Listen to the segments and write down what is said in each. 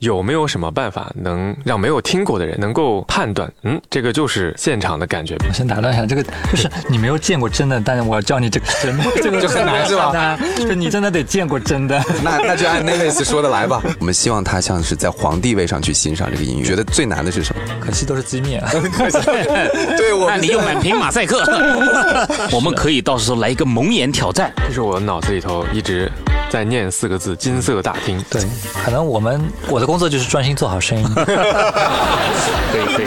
有没有什么办法能让没有听过的人能够判断？嗯，这个就是现场的感觉。我先打断一下，这个 就是你没有见过真的，但是我要教你这个真的，这个就很难是吧？就是你真的得见过真的。那那就按 Navis 说的来吧。我们希望他像是在皇帝位上去欣赏这个音乐。觉得最难的是什么？可惜都是机面。对，我那你用满屏马赛克。我们可以到时候来一个蒙眼挑战。这是我脑子里头一直。在念四个字“金色大厅”。对，可能我们我的工作就是专心做好声音。可以可以，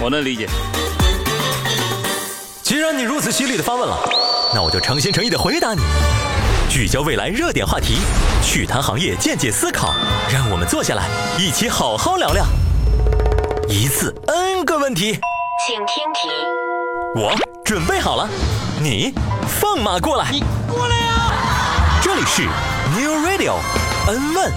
我能理解。既然你如此犀利的发问了，那我就诚心诚意的回答你。聚焦未来热点话题，趣谈行业见解思考，让我们坐下来一起好好聊聊。一次 N 个问题，请听题。我准备好了，你放马过来。你过来里是 New Radio N 问，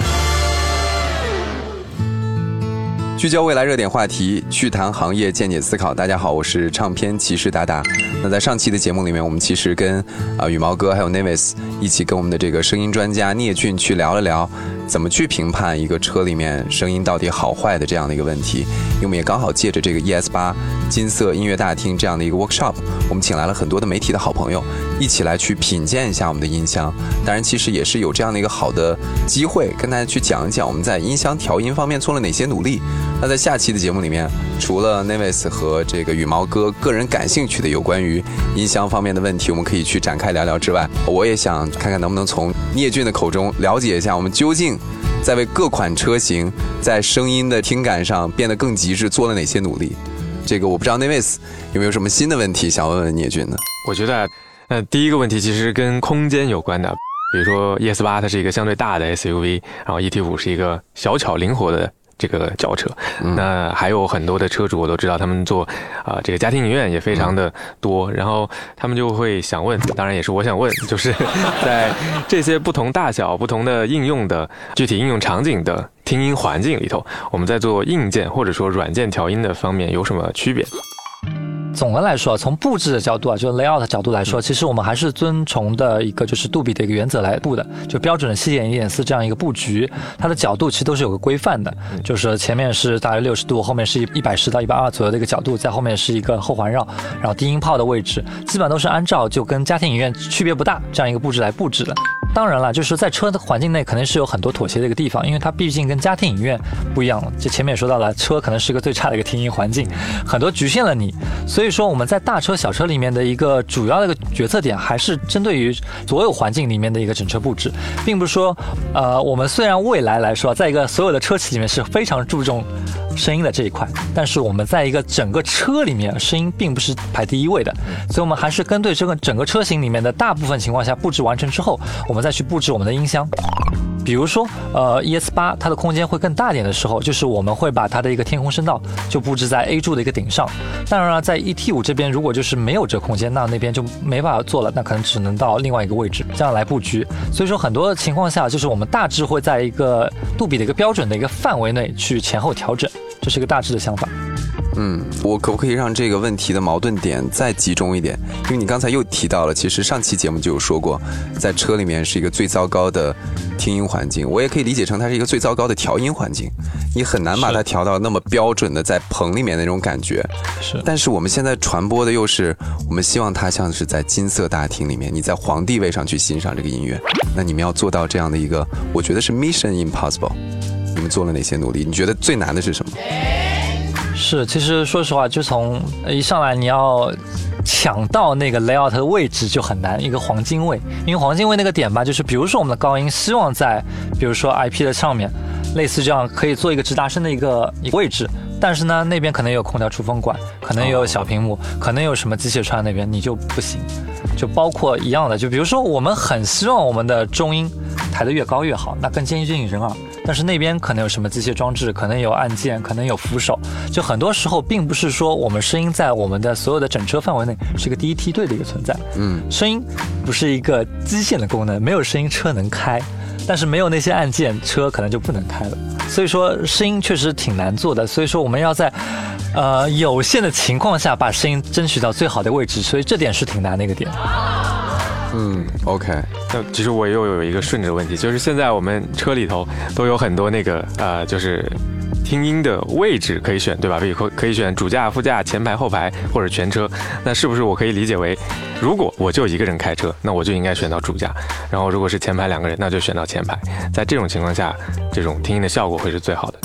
聚焦未来热点话题，趣谈行业见解思考。大家好，我是唱片骑士达达。那在上期的节目里面，我们其实跟啊羽毛哥还有 Navis 一起跟我们的这个声音专家聂俊去聊了聊。怎么去评判一个车里面声音到底好坏的这样的一个问题？因为我们也刚好借着这个 ES 八金色音乐大厅这样的一个 workshop，我们请来了很多的媒体的好朋友，一起来去品鉴一下我们的音箱。当然，其实也是有这样的一个好的机会，跟大家去讲一讲我们在音箱调音方面做了哪些努力。那在下期的节目里面，除了 Navis 和这个羽毛哥个人感兴趣的有关于音箱方面的问题，我们可以去展开聊聊之外，我也想看看能不能从聂俊的口中了解一下我们究竟。在为各款车型在声音的听感上变得更极致做了哪些努力？这个我不知道 Navis 有没有什么新的问题想问问聂俊呢？我觉得，呃，第一个问题其实跟空间有关的，比如说 ES 八它是一个相对大的 SUV，然后 ET 五是一个小巧灵活的。这个轿车，那还有很多的车主我都知道，他们做啊这个家庭影院也非常的多，然后他们就会想问，当然也是我想问，就是在这些不同大小、不同的应用的具体应用场景的听音环境里头，我们在做硬件或者说软件调音的方面有什么区别？总的来说，从布置的角度啊，就 layout 角度来说，其实我们还是遵从的一个就是杜比的一个原则来布的，就标准的七点一点四这样一个布局，它的角度其实都是有个规范的，就是前面是大约六十度，后面是一一百十到一百二左右的一个角度，在后面是一个后环绕，然后低音炮的位置，基本上都是按照就跟家庭影院区别不大这样一个布置来布置的。当然了，就是在车的环境内肯定是有很多妥协的一个地方，因为它毕竟跟家庭影院不一样。就前面也说到了，车可能是一个最差的一个听音环境，很多局限了你。所以说我们在大车小车里面的一个主要的一个决策点，还是针对于所有环境里面的一个整车布置，并不是说，呃，我们虽然未来来说，在一个所有的车企里面是非常注重声音的这一块，但是我们在一个整个车里面，声音并不是排第一位的。所以我们还是跟对这个整个车型里面的大部分情况下布置完成之后，我们。再去布置我们的音箱，比如说，呃，ES 八它的空间会更大点的时候，就是我们会把它的一个天空声道就布置在 A 柱的一个顶上。当然了，在 ET 五这边，如果就是没有这空间，那那边就没办法做了，那可能只能到另外一个位置，这样来布局。所以说，很多情况下，就是我们大致会在一个杜比的一个标准的一个范围内去前后调整，这是一个大致的想法。嗯，我可不可以让这个问题的矛盾点再集中一点？因为你刚才又提到了，其实上期节目就有说过，在车里面是一个最糟糕的听音环境，我也可以理解成它是一个最糟糕的调音环境。你很难把它调到那么标准的在棚里面那种感觉。是。但是我们现在传播的又是，我们希望它像是在金色大厅里面，你在皇帝位上去欣赏这个音乐。那你们要做到这样的一个，我觉得是 mission impossible。你们做了哪些努力？你觉得最难的是什么？是，其实说实话，就从一上来你要抢到那个 layout 的位置就很难，一个黄金位，因为黄金位那个点吧，就是比如说我们的高音希望在，比如说 IP 的上面，类似这样可以做一个直达声的一个一个位置，但是呢，那边可能有空调出风管，可能有小屏幕，可能有什么机械串那边你就不行，就包括一样的，就比如说我们很希望我们的中音抬得越高越好，那更接近人耳。但是那边可能有什么机械装置，可能有按键，可能有扶手，就很多时候并不是说我们声音在我们的所有的整车范围内是一个第一梯队的一个存在。嗯，声音不是一个基线的功能，没有声音车能开，但是没有那些按键，车可能就不能开了。所以说声音确实挺难做的，所以说我们要在呃有限的情况下把声音争取到最好的位置，所以这点是挺难的一个点。嗯，OK，那其实我又有一个顺着的问题，就是现在我们车里头都有很多那个呃，就是听音的位置可以选，对吧？比如可可以选主驾、副驾、前排、后排或者全车。那是不是我可以理解为，如果我就一个人开车，那我就应该选到主驾；然后如果是前排两个人，那就选到前排。在这种情况下，这种听音的效果会是最好的。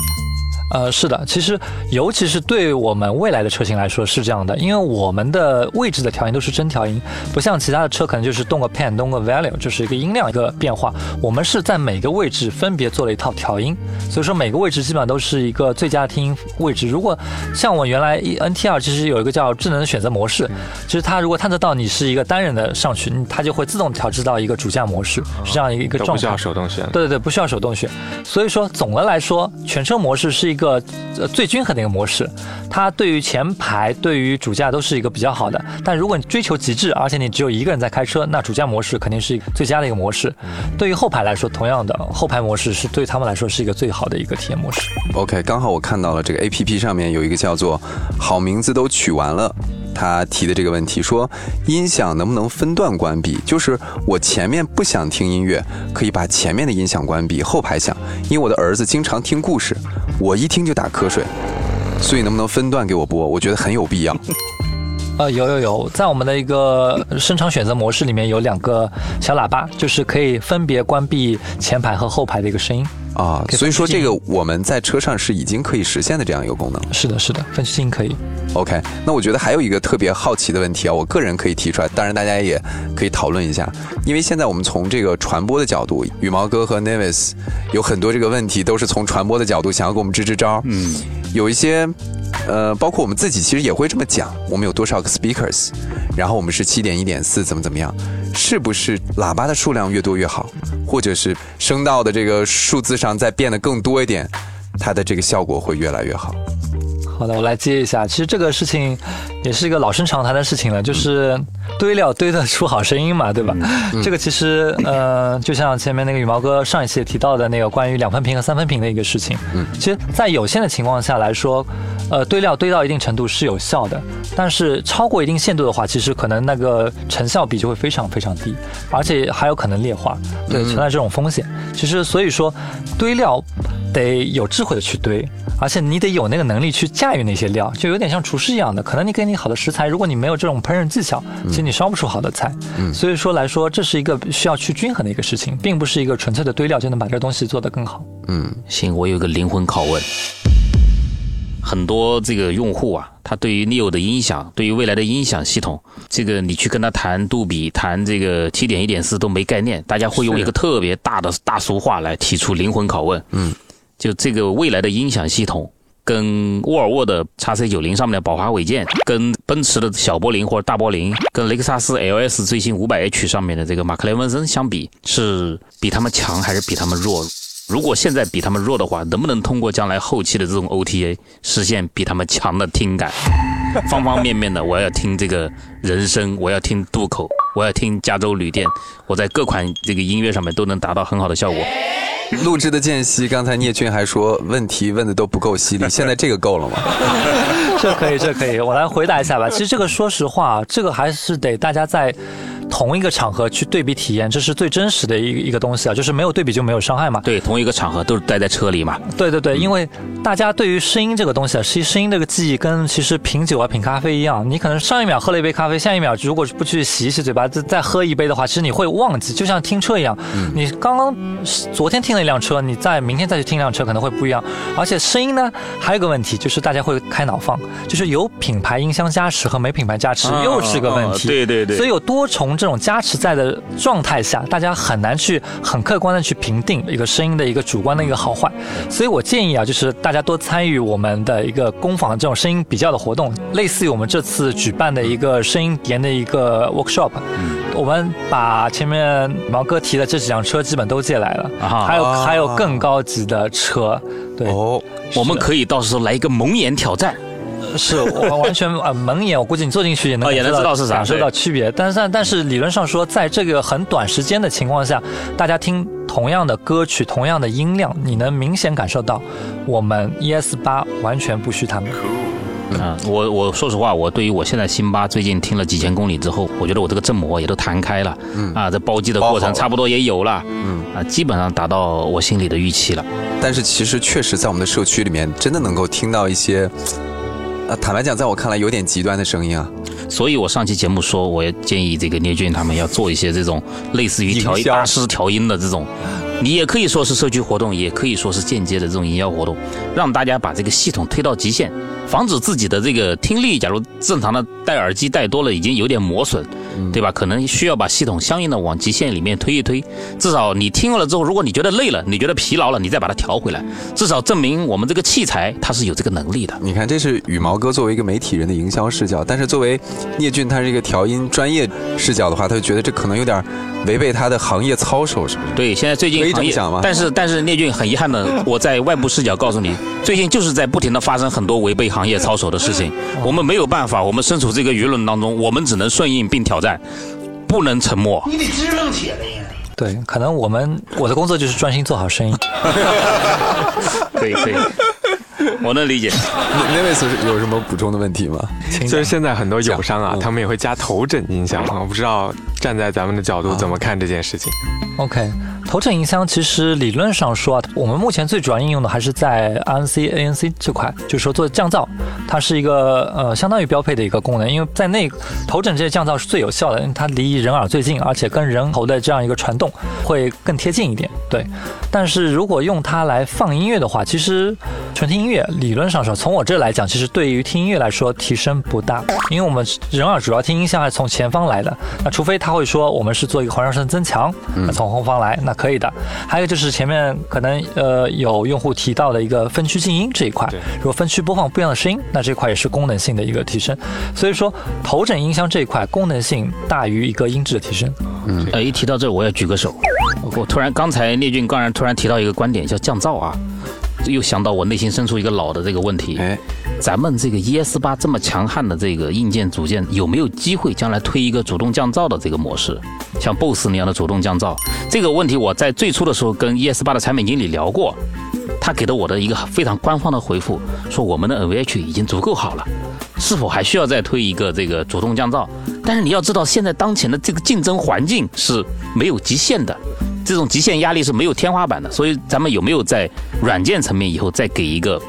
呃，是的，其实尤其是对我们未来的车型来说是这样的，因为我们的位置的调音都是真调音，不像其他的车可能就是动个 pan 动个 value，就是一个音量一个变化。我们是在每个位置分别做了一套调音，所以说每个位置基本上都是一个最佳听音位置。如果像我原来 NTR 其实有一个叫智能选择模式，其实它如果探测到你是一个单人的上去，它就会自动调制到一个主驾模式，是这样一个状态。不需要手动选。对对对，不需要手动选。所以说总的来说，全车模式是一。一个呃最均衡的一个模式，它对于前排、对于主驾都是一个比较好的。但如果你追求极致，而且你只有一个人在开车，那主驾模式肯定是一个最佳的一个模式。对于后排来说，同样的后排模式是对他们来说是一个最好的一个体验模式。OK，刚好我看到了这个 APP 上面有一个叫做“好名字都取完了”，他提的这个问题说，音响能不能分段关闭？就是我前面不想听音乐，可以把前面的音响关闭，后排响。因为我的儿子经常听故事。我一听就打瞌睡，所以能不能分段给我播？我觉得很有必要。呃，有有有，在我们的一个声场选择模式里面有两个小喇叭，就是可以分别关闭前排和后排的一个声音。啊，所以说这个我们在车上是已经可以实现的这样一个功能。是的，是的，分区静音可以。OK，那我觉得还有一个特别好奇的问题啊，我个人可以提出来，当然大家也可以讨论一下，因为现在我们从这个传播的角度，羽毛哥和 Nevis 有很多这个问题都是从传播的角度想要给我们支支招。嗯，有一些。呃，包括我们自己其实也会这么讲，我们有多少个 speakers，然后我们是七点一点四怎么怎么样，是不是喇叭的数量越多越好，或者是声道的这个数字上再变得更多一点，它的这个效果会越来越好。好的，我来接一下。其实这个事情也是一个老生常谈的事情了，就是堆料堆得出好声音嘛，对吧？这个其实呃，就像前面那个羽毛哥上一期提到的那个关于两分频和三分频的一个事情。嗯，其实，在有限的情况下来说，呃，堆料堆到一定程度是有效的，但是超过一定限度的话，其实可能那个成效比就会非常非常低，而且还有可能劣化，对，存在这种风险。其实，所以说堆料得有智慧的去堆。而且你得有那个能力去驾驭那些料，就有点像厨师一样的。可能你给你好的食材，如果你没有这种烹饪技巧，其实你烧不出好的菜。所以说来说，这是一个需要去均衡的一个事情，并不是一个纯粹的堆料就能把这个东西做得更好。嗯，行，我有一个灵魂拷问：很多这个用户啊，他对于 Neo 的音响，对于未来的音响系统，这个你去跟他谈杜比、谈这个七点一点四都没概念，大家会用一个特别大的大俗话来提出灵魂拷问。嗯。就这个未来的音响系统，跟沃尔沃的 x C 九零上面的宝华韦健，跟奔驰的小柏林或者大柏林，跟雷克萨斯 LS 最新五百 H 上面的这个马克雷文森相比，是比他们强还是比他们弱？如果现在比他们弱的话，能不能通过将来后期的这种 OTA 实现比他们强的听感？方方面面的，我要听这个人声，我要听渡口，我要听加州旅店，我在各款这个音乐上面都能达到很好的效果。录制的间隙，刚才聂俊还说问题问的都不够犀利，现在这个够了吗？这可以，这可以，我来回答一下吧。其实这个说实话，这个还是得大家在。同一个场合去对比体验，这是最真实的一一个东西啊，就是没有对比就没有伤害嘛。对，同一个场合都是待在车里嘛。对对对，因为大家对于声音这个东西啊，其实声音这个记忆跟其实品酒啊、品咖啡一样，你可能上一秒喝了一杯咖啡，下一秒如果不去洗一洗嘴巴，再再喝一杯的话，其实你会忘记，就像听车一样，你刚刚昨天听了一辆车，你在明天再去听一辆车可能会不一样。而且声音呢，还有个问题就是大家会开脑放，就是有品牌音箱加持和没品牌加持又是个问题。对对对。所以有多重。这种加持在的状态下，大家很难去很客观的去评定一个声音的一个主观的一个好坏，所以我建议啊，就是大家多参与我们的一个工坊这种声音比较的活动，类似于我们这次举办的一个声音研的一个 workshop，我们把前面毛哥提的这几辆车基本都借来了，还有还有更高级的车，对，我们可以到时候来一个蒙眼挑战。是我完全呃蒙眼，我估计你坐进去也能也能知道是啥，感受到区别。但是但是理论上说，在这个很短时间的情况下，大家听同样的歌曲，同样的音量，你能明显感受到我们 ES 八完全不虚他们。啊，我我说实话，我对于我现在辛巴最近听了几千公里之后，我觉得我这个振膜也都弹开了，嗯。啊，这包机的过程差不多也有了，嗯。啊，基本上达到我心里的预期了。但是其实确实在我们的社区里面，真的能够听到一些，呃，坦白讲，在我看来有点极端的声音啊。所以我上期节目说，我也建议这个聂俊他们要做一些这种类似于调音大师调音的这种，你也可以说是社区活动，也可以说是间接的这种营销活动，让大家把这个系统推到极限，防止自己的这个听力，假如正常的戴耳机戴多了已经有点磨损，对吧？可能需要把系统相应的往极限里面推一推，至少你听了之后，如果你觉得累了，你觉得疲劳了，你再把它调回来，至少证明我们这个器材它是有这个能力的。你看，这是羽毛哥作为一个媒体人的营销视角，但是作为聂俊他是一个调音专业视角的话，他就觉得这可能有点违背他的行业操守，是不是？对，现在最近可以这行业吗，但是但是聂俊很遗憾的，我在外部视角告诉你，最近就是在不停的发生很多违背行业操守的事情，我们没有办法，我们身处这个舆论当中，我们只能顺应并挑战，不能沉默。你得支棱起来呀！对，可能我们我的工作就是专心做好声音。可以可以，我能理解。那那位是有什么补充的问题吗？就是现在很多友商啊他们也会加头枕音响啊，我不知道站在咱们的角度怎么看这件事情。OK，头枕音箱其实理论上说啊，我们目前最主要应用的还是在 RNC、ANC 这块，就是说做降噪，它是一个呃相当于标配的一个功能，因为在那头枕这些降噪是最有效的，因为它离人耳最近，而且跟人头的这样一个传动会更贴近一点。对，但是如果用它来放音乐的话，其实纯听音乐理论上说，从我这来讲，其实对于听音乐来说提升不大，因为我们人耳主要听音箱还是从前方来的，那除非他会说我们是做一个环绕声增强，那从后方来那可以的。还有就是前面可能呃有用户提到的一个分区静音这一块，如果分区播放不一样的声音，那这块也是功能性的一个提升。所以说头枕音箱这一块功能性大于一个音质的提升。嗯呃，一提到这，我要举个手。我突然刚才聂俊刚然突然提到一个观点，叫降噪啊，又想到我内心深处一个老的这个问题。哎，咱们这个 ES 八这么强悍的这个硬件组件，有没有机会将来推一个主动降噪的这个模式，像 BOSS 那样的主动降噪？这个问题我在最初的时候跟 ES 八的产品经理聊过，他给的我的一个非常官方的回复，说我们的 NVH 已经足够好了，是否还需要再推一个这个主动降噪？但是你要知道，现在当前的这个竞争环境是没有极限的。这种极限压力是没有天花板的，所以咱们有没有在软件层面以后再给一个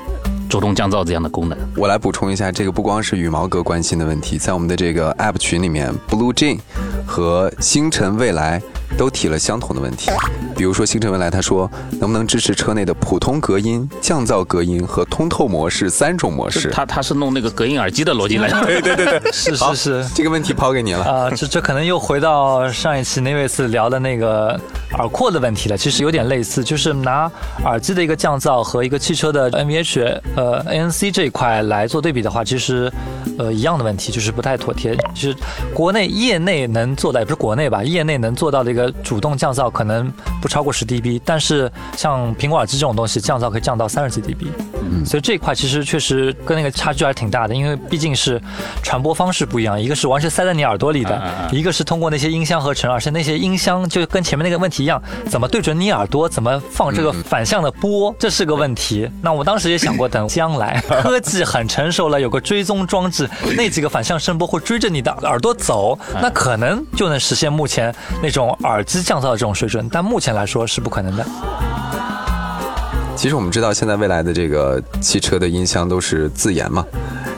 主动降噪这样的功能？我来补充一下，这个不光是羽毛哥关心的问题，在我们的这个 App 群里面，Blue Jane 和星辰未来都提了相同的问题。比如说星辰未来他说，能不能支持车内的普通隔音、降噪隔音和通透模式三种模式？他他是弄那个隔音耳机的逻辑来，对对对对，是是是。这个问题抛给你了。啊、这这可能又回到上一期那位次聊的那个耳廓的问题了。其实有点类似，就是拿耳机的一个降噪和一个汽车的 NVH 呃 ANC 这一块来做对比的话，其实呃一样的问题，就是不太妥帖。其实国内业内能做到，也不是国内吧，业内能做到的一个主动降噪可能不超过十 dB，但是像苹果耳机这种东西，降噪可以降到三十几 dB 嗯。所以这一块其实确实跟那个差距还是挺大的，因为毕竟是传播方式不一样，一个是完全塞在你耳朵里的，一个是通过那些音箱合成，而且那些音箱就跟前面那个问题一样，怎么对准你耳朵，怎么放这个反向的波，这是个问题。那我当时也想过，等 将来科技很成熟了，有个追踪装置，那几个反向声波会追着你的耳朵走，那可能就能实现目前那种耳机降噪的这种水准，但目前来说是不可能的。其实我们知道，现在未来的这个汽车的音箱都是自研嘛，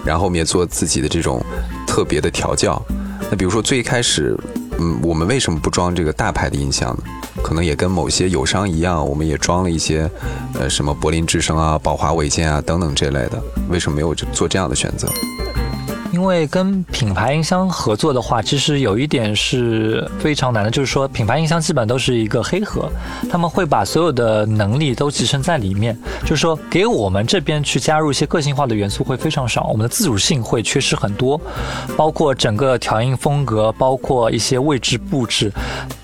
然后我们也做自己的这种特别的调教。那比如说最一开始，嗯，我们为什么不装这个大牌的音箱呢？可能也跟某些友商一样，我们也装了一些，呃，什么柏林之声啊、宝华伟健啊等等这类的。为什么没有做这样的选择？因为跟品牌音箱合作的话，其实有一点是非常难的，就是说品牌音箱基本都是一个黑盒，他们会把所有的能力都集成在里面，就是说给我们这边去加入一些个性化的元素会非常少，我们的自主性会缺失很多，包括整个调音风格，包括一些位置布置。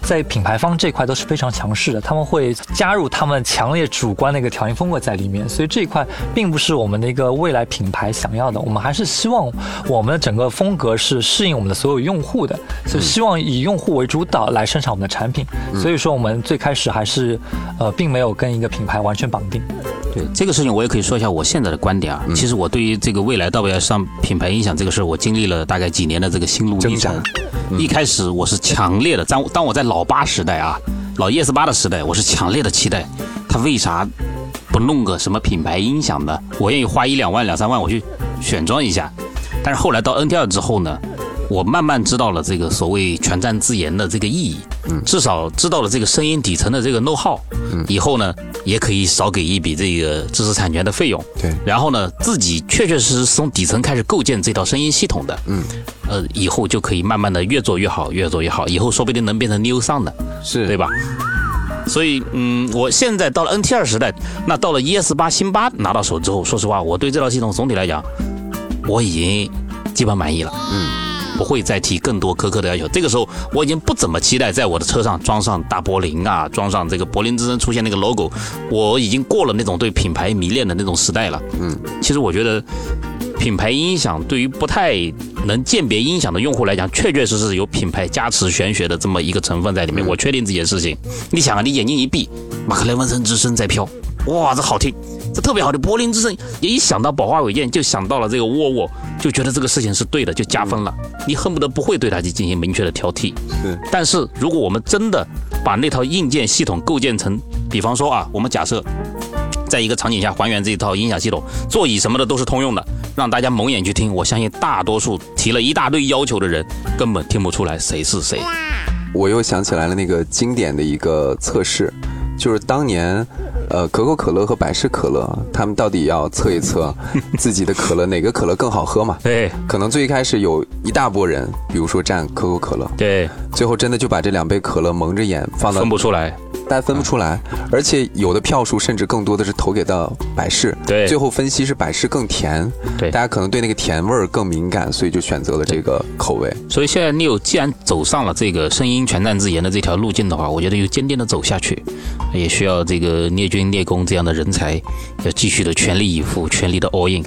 在品牌方这块都是非常强势的，他们会加入他们强烈主观的一个调音风格在里面，所以这一块并不是我们的一个未来品牌想要的。我们还是希望我们的整个风格是适应我们的所有用户的，所以希望以用户为主导来生产我们的产品。所以说，我们最开始还是呃，并没有跟一个品牌完全绑定。对这个事情，我也可以说一下我现在的观点啊。其实我对于这个未来到不要上品牌音响这个事儿，我经历了大概几年的这个心路历程。一开始我是强烈的，当当我在老八时代啊，老 ES 八的时代，我是强烈的期待，他为啥不弄个什么品牌音响呢？我愿意花一两万、两三万我去选装一下。但是后来到 NT 二之后呢，我慢慢知道了这个所谓全站自研的这个意义，嗯，至少知道了这个声音底层的这个 know how，嗯，以后呢也可以少给一笔这个知识产权的费用，对，然后呢自己确确实实从底层开始构建这套声音系统的，嗯，呃，以后就可以慢慢的越做越好，越做越好，以后说不定能变成 New Sound 的，是。对吧？所以，嗯，我现在到了 NT 二时代，那到了 ES 八新八拿到手之后，说实话，我对这套系统总体来讲，我已经基本满意了。嗯，不会再提更多苛刻的要求。这个时候，我已经不怎么期待在我的车上装上大柏林啊，装上这个柏林之声出现那个 logo。我已经过了那种对品牌迷恋的那种时代了。嗯，其实我觉得。品牌音响对于不太能鉴别音响的用户来讲，确确实实有品牌加持玄学的这么一个成分在里面。我确定这件事情。你想啊，你眼睛一闭，马克雷文森之声在飘，哇，这好听，这特别好听。柏林之声也一想到宝华韦健，就想到了这个沃沃，就觉得这个事情是对的，就加分了。你恨不得不会对它去进行明确的挑剔。是。但是如果我们真的把那套硬件系统构建成，比方说啊，我们假设。在一个场景下还原这一套音响系统，座椅什么的都是通用的，让大家蒙眼去听。我相信大多数提了一大堆要求的人根本听不出来谁是谁。我又想起来了那个经典的一个测试，就是当年，呃，可口可乐和百事可乐，他们到底要测一测 自己的可乐哪个可乐更好喝嘛？对，可能最一开始有一大波人，比如说站可口可乐，对，最后真的就把这两杯可乐蒙着眼放到分不出来。大家分不出来，而且有的票数甚至更多的是投给到百事。对，最后分析是百事更甜。对，大家可能对那个甜味儿更敏感，所以就选择了这个口味。所以现在 New 既然走上了这个声音全站自研的这条路径的话，我觉得又坚定的走下去，也需要这个聂军、聂工这样的人才，要继续的全力以赴、全力的 all in。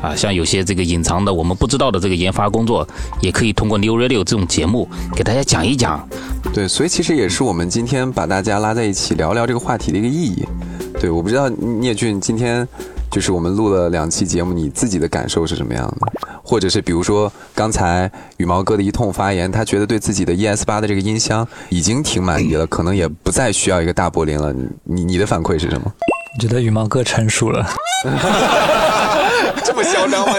啊，像有些这个隐藏的我们不知道的这个研发工作，也可以通过 New Radio 这种节目给大家讲一讲。对，所以其实也是我们今天把大家拉在一起聊聊这个话题的一个意义。对，我不知道聂俊今天就是我们录了两期节目，你自己的感受是什么样的？或者是比如说刚才羽毛哥的一通发言，他觉得对自己的 ES 八的这个音箱已经挺满意了，可能也不再需要一个大柏林了。你你的反馈是什么？我觉得羽毛哥成熟了。这么嚣张吗？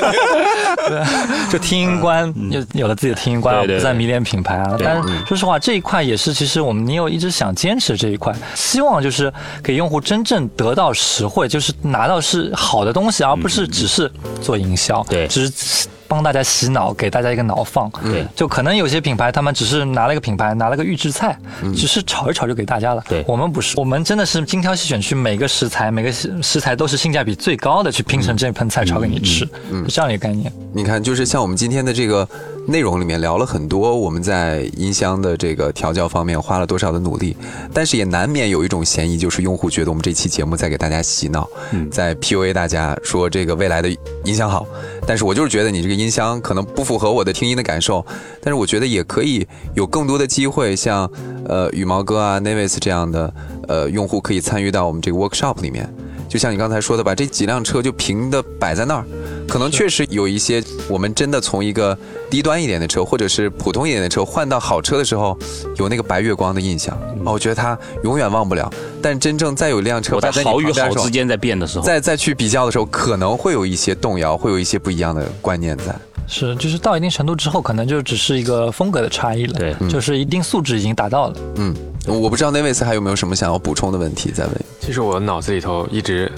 对，就听音官有有了自己的听音官，不再迷恋品牌啊。但是说实话，这一块也是其实我们你有一直想坚持这一块，希望就是给用户真正得到实惠，就是拿到是好的东西，而不是只是做营销。对，只是。帮大家洗脑，给大家一个脑放。对，就可能有些品牌，他们只是拿了一个品牌，拿了个预制菜，只是炒一炒就给大家了。对，我们不是，我们真的是精挑细选，去每个食材，每个食材都是性价比最高的，去拼成这盆菜炒给你吃。嗯，这样一个概念。你看，就是像我们今天的这个内容里面聊了很多，我们在音箱的这个调教方面花了多少的努力，但是也难免有一种嫌疑，就是用户觉得我们这期节目在给大家洗脑，在 PUA 大家说这个未来的音箱好。但是我就是觉得你这个音箱可能不符合我的听音的感受，但是我觉得也可以有更多的机会，像呃羽毛哥啊、Navis 这样的呃用户可以参与到我们这个 workshop 里面。就像你刚才说的，把这几辆车就平的摆在那儿，可能确实有一些我们真的从一个低端一点的车，或者是普通一点的车换到好车的时候，有那个白月光的印象哦，我觉得它永远忘不了。但真正再有一辆车在好与好之间在变的时候，再再去比较的时候，可能会有一些动摇，会有一些不一样的观念在。是，就是到一定程度之后，可能就只是一个风格的差异了。对，就是一定素质已经达到了。嗯。我不知道那位斯还有没有什么想要补充的问题在问。其实我脑子里头一直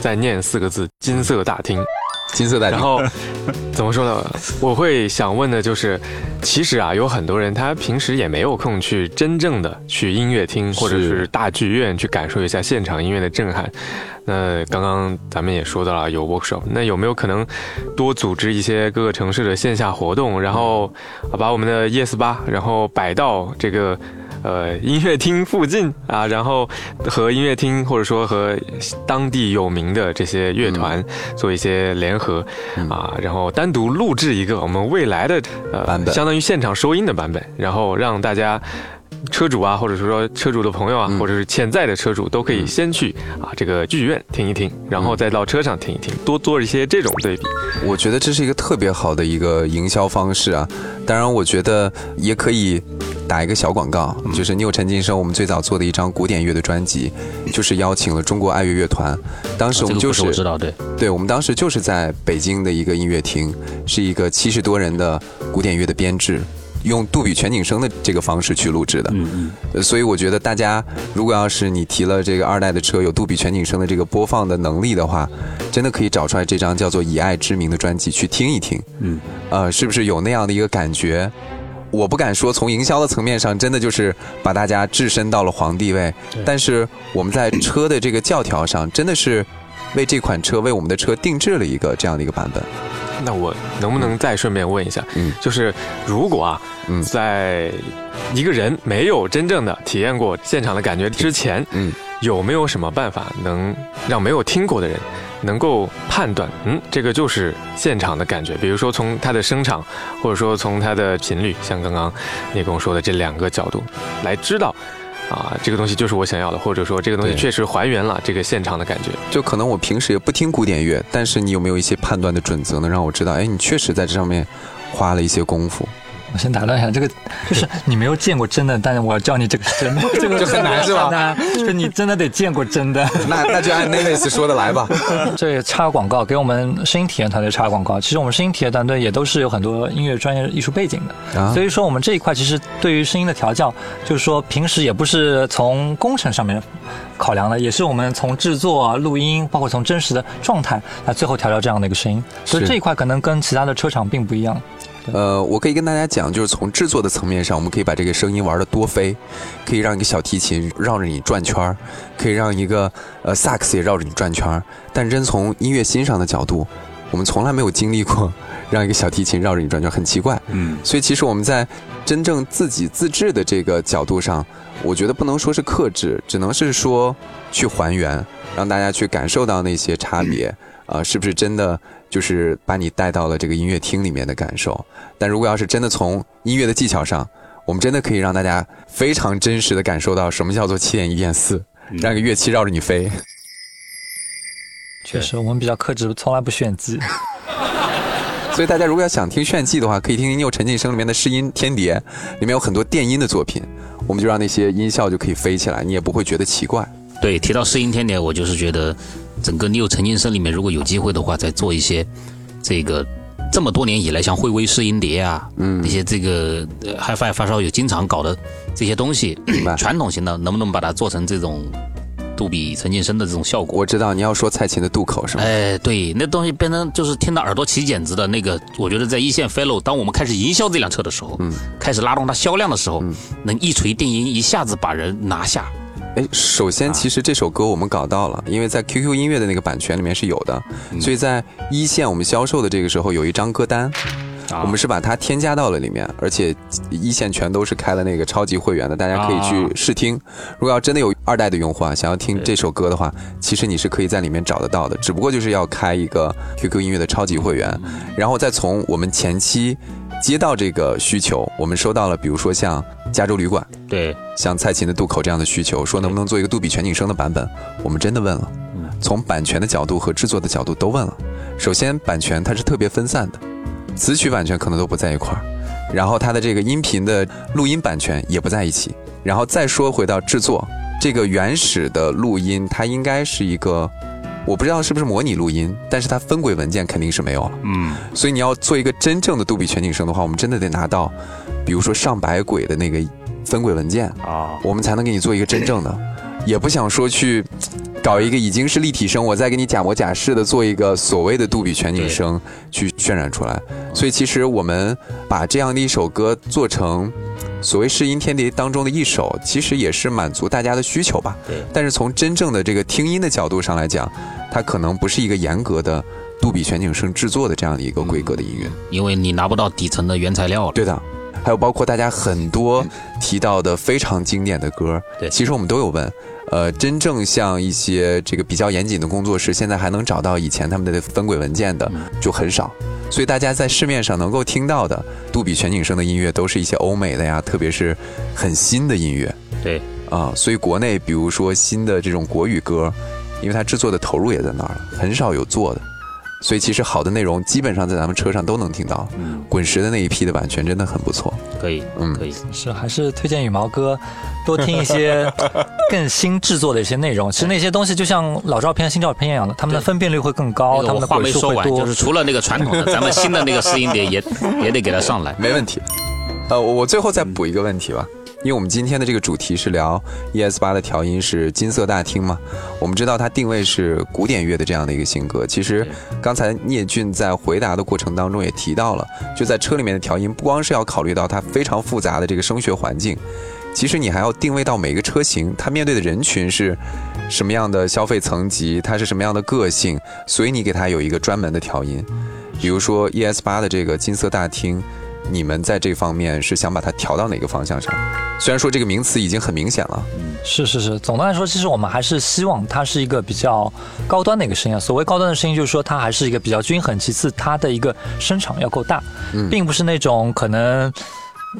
在念四个字：金色大厅。金色大厅。然后 怎么说呢？我会想问的就是，其实啊，有很多人他平时也没有空去真正的去音乐厅或者是大剧院去感受一下现场音乐的震撼。那刚刚咱们也说到了有 workshop，那有没有可能多组织一些各个城市的线下活动，然后把我们的 yes 吧然后摆到这个。呃音乐厅附近啊，然后和音乐厅或者说和当地有名的这些乐团做一些联合啊，然后单独录制一个我们未来的呃版本相当于现场收音的版本，然后让大家。车主啊，或者是说车主的朋友啊，或者是潜在的车主，都可以先去啊这个剧院听一听，然后再到车上听一听，多做一些这种对比。我觉得这是一个特别好的一个营销方式啊。当然，我觉得也可以打一个小广告，就是《New 陈金生》我们最早做的一张古典乐的专辑，就是邀请了中国爱乐乐团。当时我们就是我知道，对，对，我们当时就是在北京的一个音乐厅，是一个七十多人的古典乐的编制。用杜比全景声的这个方式去录制的，嗯嗯，所以我觉得大家如果要是你提了这个二代的车有杜比全景声的这个播放的能力的话，真的可以找出来这张叫做《以爱之名》的专辑去听一听，嗯，呃，是不是有那样的一个感觉？我不敢说从营销的层面上真的就是把大家置身到了皇帝位，但是我们在车的这个教条上真的是为这款车为我们的车定制了一个这样的一个版本。那我能不能再顺便问一下，嗯，就是如果啊，嗯，在一个人没有真正的体验过现场的感觉之前，嗯，有没有什么办法能让没有听过的人能够判断，嗯，这个就是现场的感觉？比如说从它的声场，或者说从它的频率，像刚刚你跟我说的这两个角度来知道。啊，这个东西就是我想要的，或者说这个东西确实还原了这个现场的感觉。就可能我平时也不听古典乐，但是你有没有一些判断的准则，能让我知道，哎，你确实在这上面花了一些功夫。我先打断一下，这个就是你没有见过真的，但是我要教你这个是真的，这个就很难是吧？就你真的得见过真的。那那就按 Navis 说的来吧。这插广告，给我们声音体验团队插广告。其实我们声音体验团队也都是有很多音乐专业艺术背景的，所以说我们这一块其实对于声音的调教，就是说平时也不是从工程上面考量的，也是我们从制作、录音，包括从真实的状态来最后调教这样的一个声音。所以这一块可能跟其他的车厂并不一样。呃，我可以跟大家讲，就是从制作的层面上，我们可以把这个声音玩的多飞，可以让一个小提琴绕着你转圈儿，可以让一个呃萨克斯也绕着你转圈儿。但真从音乐欣赏的角度，我们从来没有经历过 让一个小提琴绕着你转圈，很奇怪。嗯，所以其实我们在真正自己自制的这个角度上，我觉得不能说是克制，只能是说去还原，让大家去感受到那些差别。啊，是不是真的就是把你带到了这个音乐厅里面的感受？但如果要是真的从音乐的技巧上，我们真的可以让大家非常真实的感受到什么叫做七点一点四，让个乐器绕着你飞。确实，我们比较克制，从来不炫技。所以大家如果要想听炫技的话，可以听听《有陈静生》里面的试音天碟，里面有很多电音的作品，我们就让那些音效就可以飞起来，你也不会觉得奇怪。对，提到试音天碟，我就是觉得。整个 New 陈金声里面，如果有机会的话，再做一些这个这么多年以来，像惠威试音碟啊，嗯，一些这个 HiFi 发烧友经常搞的这些东西，传统型的，能不能把它做成这种杜比陈金声的这种效果？我知道你要说蔡琴的渡口是吗？哎，对，那东西变成就是听到耳朵起茧子的那个，我觉得在一线 Fellow，当我们开始营销这辆车的时候，嗯，开始拉动它销量的时候，能一锤定音，一下子把人拿下。哎，首先，其实这首歌我们搞到了，因为在 QQ 音乐的那个版权里面是有的，所以在一线我们销售的这个时候有一张歌单，我们是把它添加到了里面，而且一线全都是开了那个超级会员的，大家可以去试听。如果要真的有二代的用户啊，想要听这首歌的话，其实你是可以在里面找得到的，只不过就是要开一个 QQ 音乐的超级会员，然后再从我们前期。接到这个需求，我们收到了，比如说像加州旅馆，对，像蔡琴的渡口这样的需求，说能不能做一个杜比全景声的版本？我们真的问了，从版权的角度和制作的角度都问了。首先，版权它是特别分散的，词曲版权可能都不在一块儿，然后它的这个音频的录音版权也不在一起，然后再说回到制作，这个原始的录音它应该是一个。我不知道是不是模拟录音，但是它分轨文件肯定是没有了。嗯，所以你要做一个真正的杜比全景声的话，我们真的得拿到，比如说上百轨的那个分轨文件啊，我们才能给你做一个真正的。也不想说去搞一个已经是立体声，我再给你假模假式的做一个所谓的杜比全景声去渲染出来。所以其实我们把这样的一首歌做成。所谓试音天碟当中的一首，其实也是满足大家的需求吧。对。但是从真正的这个听音的角度上来讲，它可能不是一个严格的杜比全景声制作的这样的一个规格的音乐，因为你拿不到底层的原材料了。对的。还有包括大家很多提到的非常经典的歌，对其实我们都有问。呃，真正像一些这个比较严谨的工作室，现在还能找到以前他们的分轨文件的就很少，所以大家在市面上能够听到的杜比全景声的音乐，都是一些欧美的呀，特别是很新的音乐对，啊。所以国内比如说新的这种国语歌，因为它制作的投入也在那儿了，很少有做的。所以其实好的内容基本上在咱们车上都能听到。嗯，滚石的那一批的版权真的很不错。可以，嗯可以。是还是推荐羽毛哥多听一些 更新制作的一些内容。其实那些东西就像老照片、新照片一样的，他们的分辨率会更高，他们的话没说完，数会多。就是除了那个传统的，咱们新的那个试音碟也 也得给它上来。没问题。呃，我我最后再补一个问题吧，因为我们今天的这个主题是聊 ES 八的调音是金色大厅嘛，我们知道它定位是古典乐的这样的一个性格。其实刚才聂俊在回答的过程当中也提到了，就在车里面的调音，不光是要考虑到它非常复杂的这个声学环境，其实你还要定位到每个车型，它面对的人群是什么样的消费层级，它是什么样的个性，所以你给它有一个专门的调音。比如说 ES 八的这个金色大厅，你们在这方面是想把它调到哪个方向上？虽然说这个名词已经很明显了，嗯是是是，总的来说，其实我们还是希望它是一个比较高端的一个声音啊。所谓高端的声音，就是说它还是一个比较均衡，其次它的一个声场要够大，并不是那种可能。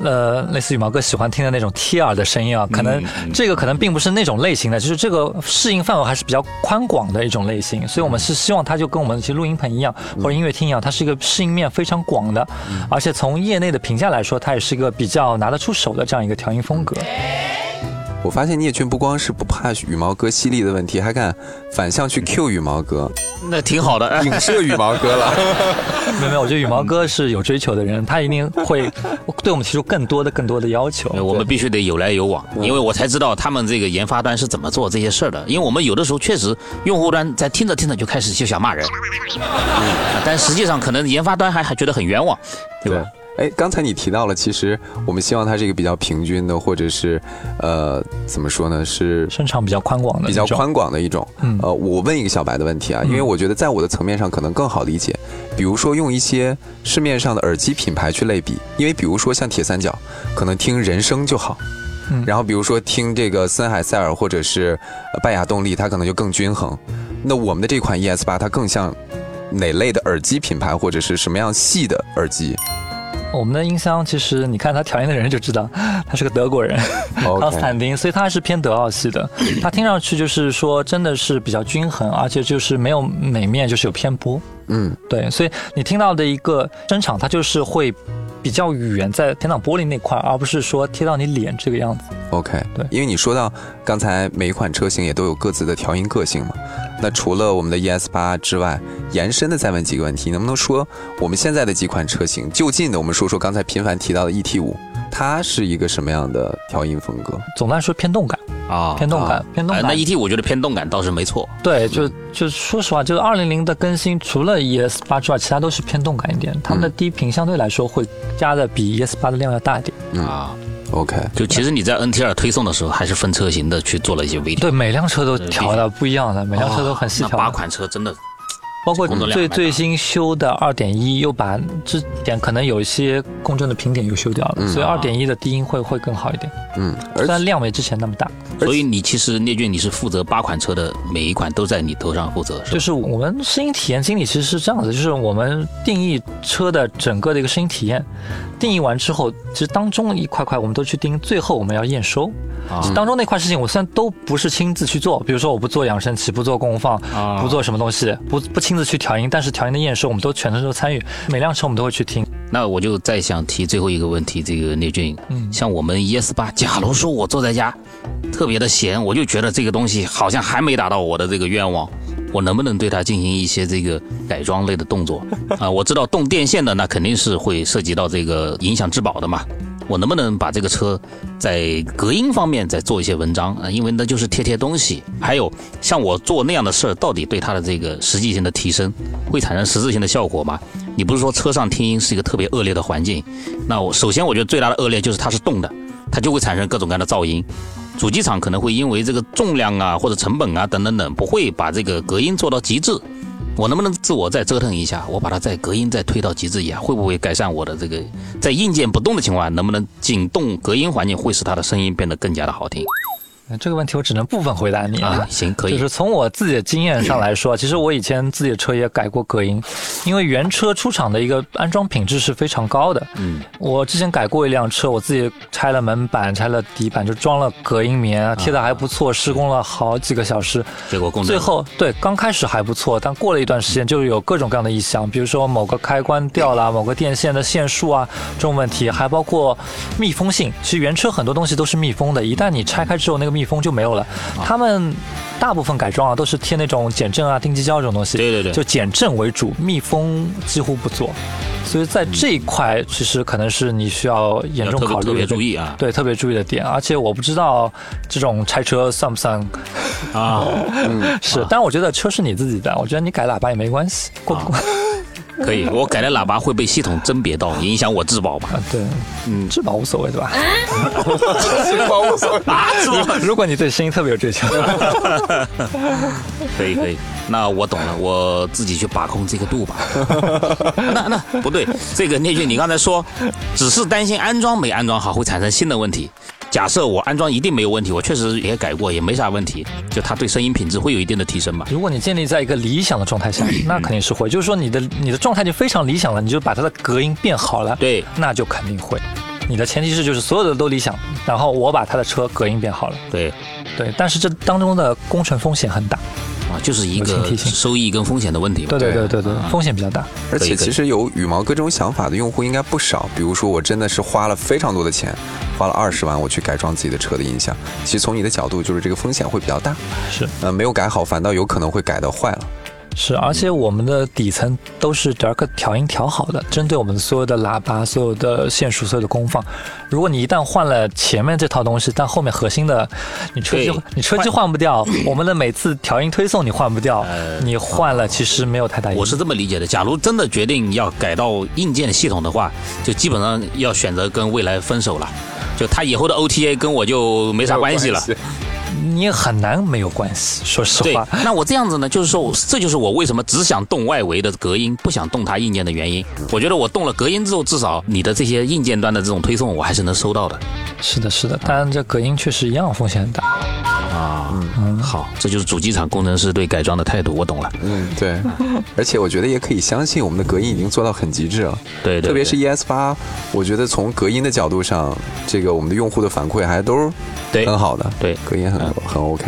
呃，类似羽毛哥喜欢听的那种贴耳的声音啊，可能这个可能并不是那种类型的，就是这个适应范围还是比较宽广的一种类型，所以我们是希望它就跟我们一些录音棚一样，或者音乐厅一样，它是一个适应面非常广的，而且从业内的评价来说，它也是一个比较拿得出手的这样一个调音风格。我发现聂俊不光是不怕羽毛哥犀利的问题，还敢反向去 Q 羽毛哥，那挺好的。影射羽毛哥了。没 有没有，我觉得羽毛哥是有追求的人，他一定会 对我们提出更多的更多的要求。我们必须得有来有往，因为我才知道他们这个研发端是怎么做这些事儿的。因为我们有的时候确实用户端在听着听着就开始就想骂人，嗯但实际上可能研发端还还觉得很冤枉，对吧？哎，刚才你提到了，其实我们希望它是一个比较平均的，或者是呃，怎么说呢，是声场比较宽广的，比较。宽广的一种。嗯呃，我问一个小白的问题啊，因为我觉得在我的层面上可能更好理解，比如说用一些市面上的耳机品牌去类比，因为比如说像铁三角，可能听人声就好。嗯然后比如说听这个森海塞尔或者是呃拜亚动力，它可能就更均衡。那我们的这款 ES 八，它更像哪类的耳机品牌，或者是什么样系的耳机？我们的音箱其实你看他调音的人就知道，他是个德国人康斯坦丁，所以他还是偏德奥系的。他听上去就是说真的是比较均衡，而且就是没有哪面就是有偏颇。嗯，对，所以你听到的一个声场，它就是会比较远在天挡玻璃那块，而不是说贴到你脸这个样子。OK，对因为你说到刚才每一款车型也都有各自的调音个性嘛，那除了我们的 ES 八之外，延伸的再问几个问题，能不能说我们现在的几款车型，就近的我们说说刚才频繁提到的 ET 五，它是一个什么样的调音风格？总的来说偏动感，啊偏动感，偏动感。哎那 ET 我觉得偏动感倒是没错。对，就就说实话，就是二零零的更新，除了 ES 八之外，其他都是偏动感一点。他们的低频相对来说会加的比 ES 八的量要大一点。啊，OK，就其实你在 NT 二推送的时候，还是分车型的去做了一些微调。对，每辆车都调的不一样的，每辆车都很细那八。款车真的包括最最新修的二点一，又把之前可能有一些共振的频点又修掉了，嗯所以二点一的低音会会更好一点，嗯，而虽然量没之前那么大。所以你其实聂俊你是负责八款车的每一款都在你头上负责，是？就是我们声音体验经理其实是这样子，就是我们定义车的整个的一个声音体验，定义完之后，其实当中一块块我们都去盯，最后我们要验收。啊当中那块事情我虽然都不是亲自去做，比如说我不做扬声器，不做功放，啊不做什么东西，不不亲自去调音，但是调音的验收我们都全程都参与，每辆车我们都会去听。那我就再想提最后一个问题，这个聂俊，嗯像我们 ES 八，假如说我坐在家特别的闲，我就觉得这个东西好像还没达到我的这个愿望，我能不能对它进行一些这个改装类的动作啊？我知道动电线的那肯定是会涉及到这个影响质保的嘛。我能不能把这个车在隔音方面再做一些文章啊？因为那就是贴贴东西。还有像我做那样的事儿，到底对它的这个实际性的提升会产生实质性的效果吗？你不是说车上听音是一个特别恶劣的环境？那我首先我觉得最大的恶劣就是它是动的，它就会产生各种各样的噪音。主机厂可能会因为这个重量啊或者成本啊等等等，不会把这个隔音做到极致，我能不能自我再折腾一下？我把它再隔音再推到极致一下，会不会改善我的这个在硬件不动的情况下，能不能仅动隔音环境会使它的声音变得更加的好听？那这个问题我只能部分回答你啊，行，可以。就是从我自己的经验上来说，其实我以前自己的车也改过隔音，因为原车出厂的一个安装品质是非常高的。嗯，我之前改过一辆车，我自己拆了门板、拆了底板，就装了隔音棉，贴的还不错，施工了好几个小时。结果最后对刚开始还不错，但过了一段时间就有各种各样的异响，比如说某个开关掉了，某个电线的线束啊这种问题，还包括密封性。其实原车很多东西都是密封的，一旦你拆开之后，那个密封就没有了。他们大部分改装啊，都是贴那种减震啊、定基胶这种东西。对对对，就减震为主，密封几乎不做。所以在这一块，其实可能是你需要严重考虑、特别注意啊。对，特别注意的点。而且我不知道这种拆车算不算啊？是，但我觉得车是你自己的，我觉得你改喇叭也没关系。过不过？可以，我改的喇叭会被系统甄别到，影响我质保吧？对，嗯，质保无所谓，对吧？质保无所谓啊，质保。如果你对声音特别有追求，可以可以，那我懂了，我自己去把控这个度吧。那那不对，这个聂俊，你刚才说只是担心安装没安装好会产生新的问题。假设我安装一定没有问题，我确实也改过，也没啥问题，就它对声音品质会有一定的提升嘛。如果你建立在一个理想的状态下，那肯定是会。就是说你的你的状态就非常理想了，你就把它的隔音变好了，对，那就肯定会。你的前提是就是所有的都理想，然后我把他的车隔音变好了，对，对。但是这当中的工程风险很大。啊，就是一个收益跟风险的问题。对对对对对，风险比较大。而且其实有羽毛哥这种想法的用户应该不少。比如说，我真的是花了非常多的钱，花了二十万，我去改装自己的车的音响。其实从你的角度，就是这个风险会比较大。是。呃，没有改好，反倒有可能会改的坏了。是，而且我们的底层都是 Dark 调音调好的，针对我们所有的喇叭、所有的线束、所有的功放。如果你一旦换了前面这套东西，但后面核心的你车机你车机换不掉，我们的每次调音推送你换不掉，你换了其实没有太大意义。我是这么理解的，假如真的决定要改到硬件系统的话，就基本上要选择跟未来分手了，就他以后的 OTA 跟我就没啥关系了。你也很难没有关系，说实话。那我这样子呢，就是说，这就是我为什么只想动外围的隔音，不想动它硬件的原因。我觉得我动了隔音之后，至少你的这些硬件端的这种推送，我还是能收到的。是的，是的，但这隔音确实一样风险很大。啊，嗯，好，这就是主机厂工程师对改装的态度，我懂了。嗯，对。而且我觉得也可以相信，我们的隔音已经做到很极致了。对，特别是 ES 八，我觉得从隔音的角度上，这个我们的用户的反馈还都是很好的。对，隔音很很 OK。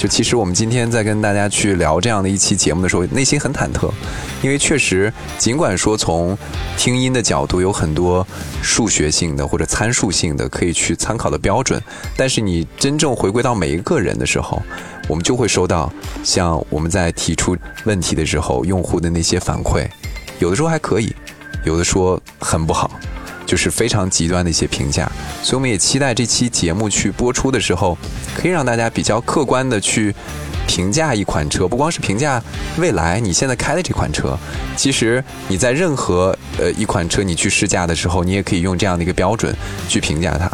就其实我们今天在跟大家去聊这样的一期节目的时候，内心很忐忑，因为确实，尽管说从听音的角度有很多数学性的或者参数性的可以去参考的标准，但是你真正回归到每一个人的时候，我们就会收到像我们在提出问题的时候，用户的那些反馈，有的时候还可以，有的说很不好。就是非常极端的一些评价，所以我们也期待这期节目去播出的时候，可以让大家比较客观的去评价一款车，不光是评价未来你现在开的这款车，其实你在任何呃一款车你去试驾的时候，你也可以用这样的一个标准去评价它。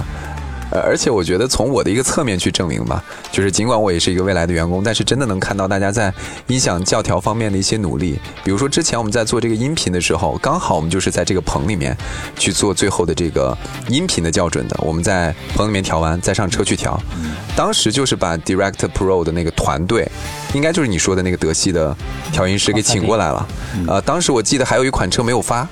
呃，而且我觉得从我的一个侧面去证明吧，就是尽管我也是一个未来的员工，但是真的能看到大家在音响校调方面的一些努力。比如说之前我们在做这个音频的时候，刚好我们就是在这个棚里面去做最后的这个音频的校准的。我们在棚里面调完，再上车去调。当时就是把 Direct Pro 的那个团队，应该就是你说的那个德系的调音师给请过来了。呃，当时我记得还有一款车没有发。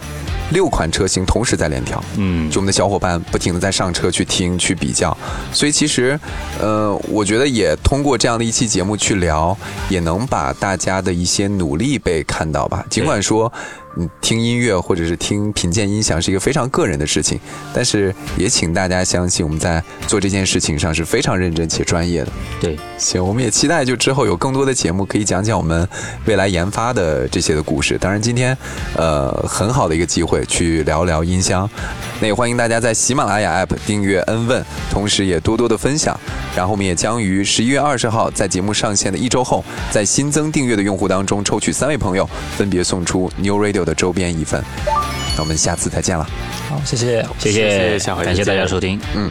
六款车型同时在联调，嗯，就我们的小伙伴不停的在上车去听去比较，所以其实，呃，我觉得也通过这样的一期节目去聊，也能把大家的一些努力被看到吧。尽管说。嗯，听音乐或者是听品鉴音响是一个非常个人的事情，但是也请大家相信我们在做这件事情上是非常认真且专业的。对，行，我们也期待就之后有更多的节目可以讲讲我们未来研发的这些的故事。当然，今天呃很好的一个机会去聊聊音箱，那也欢迎大家在喜马拉雅 APP 订阅恩问，同时也多多的分享。然后我们也将于十一月二十号在节目上线的一周后，在新增订阅的用户当中抽取三位朋友，分别送出 New Radio。的周边一份，那我们下次再见了。好，谢谢，谢谢，感谢大家收听，嗯。